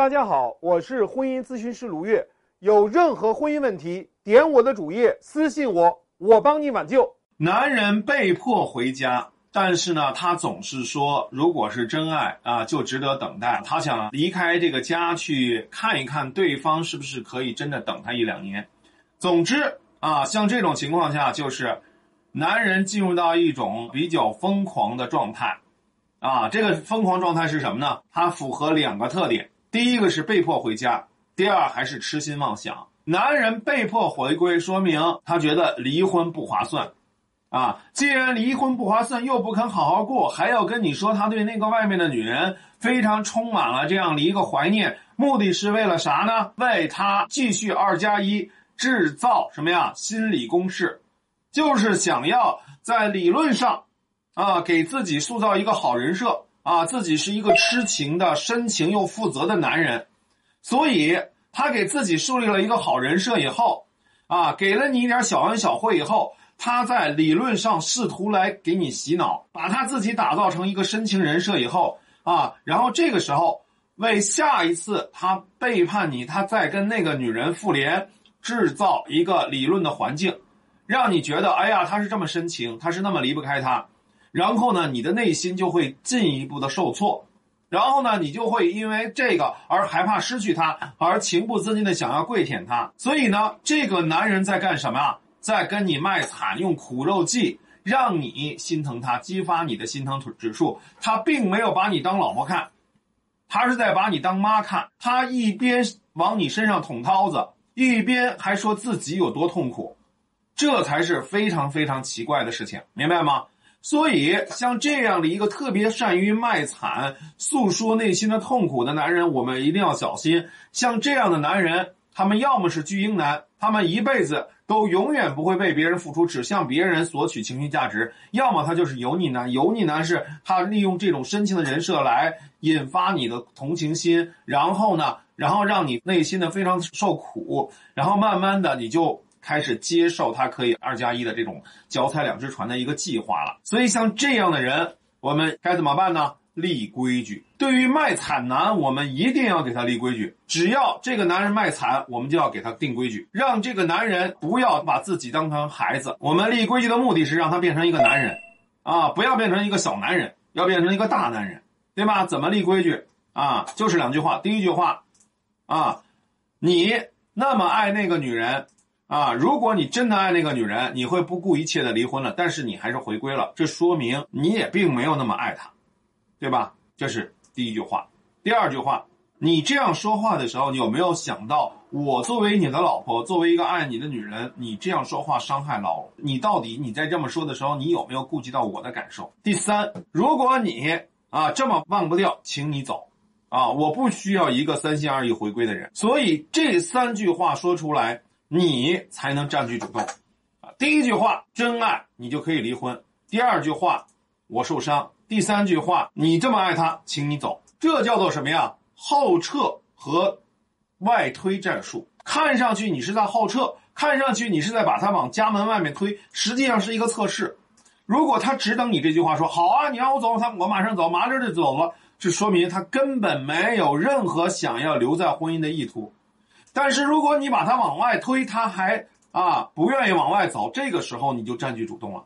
大家好，我是婚姻咨询师卢月。有任何婚姻问题，点我的主页私信我，我帮你挽救。男人被迫回家，但是呢，他总是说，如果是真爱啊，就值得等待。他想离开这个家去看一看对方是不是可以真的等他一两年。总之啊，像这种情况下，就是男人进入到一种比较疯狂的状态。啊，这个疯狂状态是什么呢？它符合两个特点：第一个是被迫回家，第二还是痴心妄想。男人被迫回归，说明他觉得离婚不划算。啊，既然离婚不划算，又不肯好好过，还要跟你说他对那个外面的女人非常充满了这样的一个怀念，目的是为了啥呢？为他继续二加一制造什么呀？心理攻势，就是想要在理论上。啊，给自己塑造一个好人设啊，自己是一个痴情的、深情又负责的男人，所以他给自己树立了一个好人设以后，啊，给了你一点小恩小惠以后，他在理论上试图来给你洗脑，把他自己打造成一个深情人设以后，啊，然后这个时候为下一次他背叛你，他再跟那个女人复联，制造一个理论的环境，让你觉得，哎呀，他是这么深情，他是那么离不开他。然后呢，你的内心就会进一步的受挫，然后呢，你就会因为这个而害怕失去他，而情不自禁的想要跪舔他。所以呢，这个男人在干什么啊？在跟你卖惨，用苦肉计让你心疼他，激发你的心疼指数。他并没有把你当老婆看，他是在把你当妈看。他一边往你身上捅刀子，一边还说自己有多痛苦，这才是非常非常奇怪的事情，明白吗？所以，像这样的一个特别善于卖惨、诉说内心的痛苦的男人，我们一定要小心。像这样的男人，他们要么是巨婴男，他们一辈子都永远不会为别人付出，只向别人索取情绪价值；要么他就是油腻男。油腻男是他利用这种深情的人设来引发你的同情心，然后呢，然后让你内心的非常受苦，然后慢慢的你就。开始接受他可以二加一的这种脚踩两只船的一个计划了，所以像这样的人，我们该怎么办呢？立规矩。对于卖惨男，我们一定要给他立规矩。只要这个男人卖惨，我们就要给他定规矩，让这个男人不要把自己当成孩子。我们立规矩的目的是让他变成一个男人，啊，不要变成一个小男人，要变成一个大男人，对吧？怎么立规矩啊？就是两句话。第一句话，啊，你那么爱那个女人。啊，如果你真的爱那个女人，你会不顾一切的离婚了，但是你还是回归了，这说明你也并没有那么爱她，对吧？这是第一句话。第二句话，你这样说话的时候，你有没有想到，我作为你的老婆，作为一个爱你的女人，你这样说话伤害了我，你到底你在这么说的时候，你有没有顾及到我的感受？第三，如果你啊这么忘不掉，请你走，啊，我不需要一个三心二意回归的人。所以这三句话说出来。你才能占据主动，啊，第一句话真爱你就可以离婚，第二句话我受伤，第三句话你这么爱他，请你走，这叫做什么呀？后撤和外推战术，看上去你是在后撤，看上去你是在把他往家门外面推，实际上是一个测试。如果他只等你这句话说好啊，你让我走，他我马上走，马上就走了，这说明他根本没有任何想要留在婚姻的意图。但是如果你把它往外推，他还啊不愿意往外走，这个时候你就占据主动了。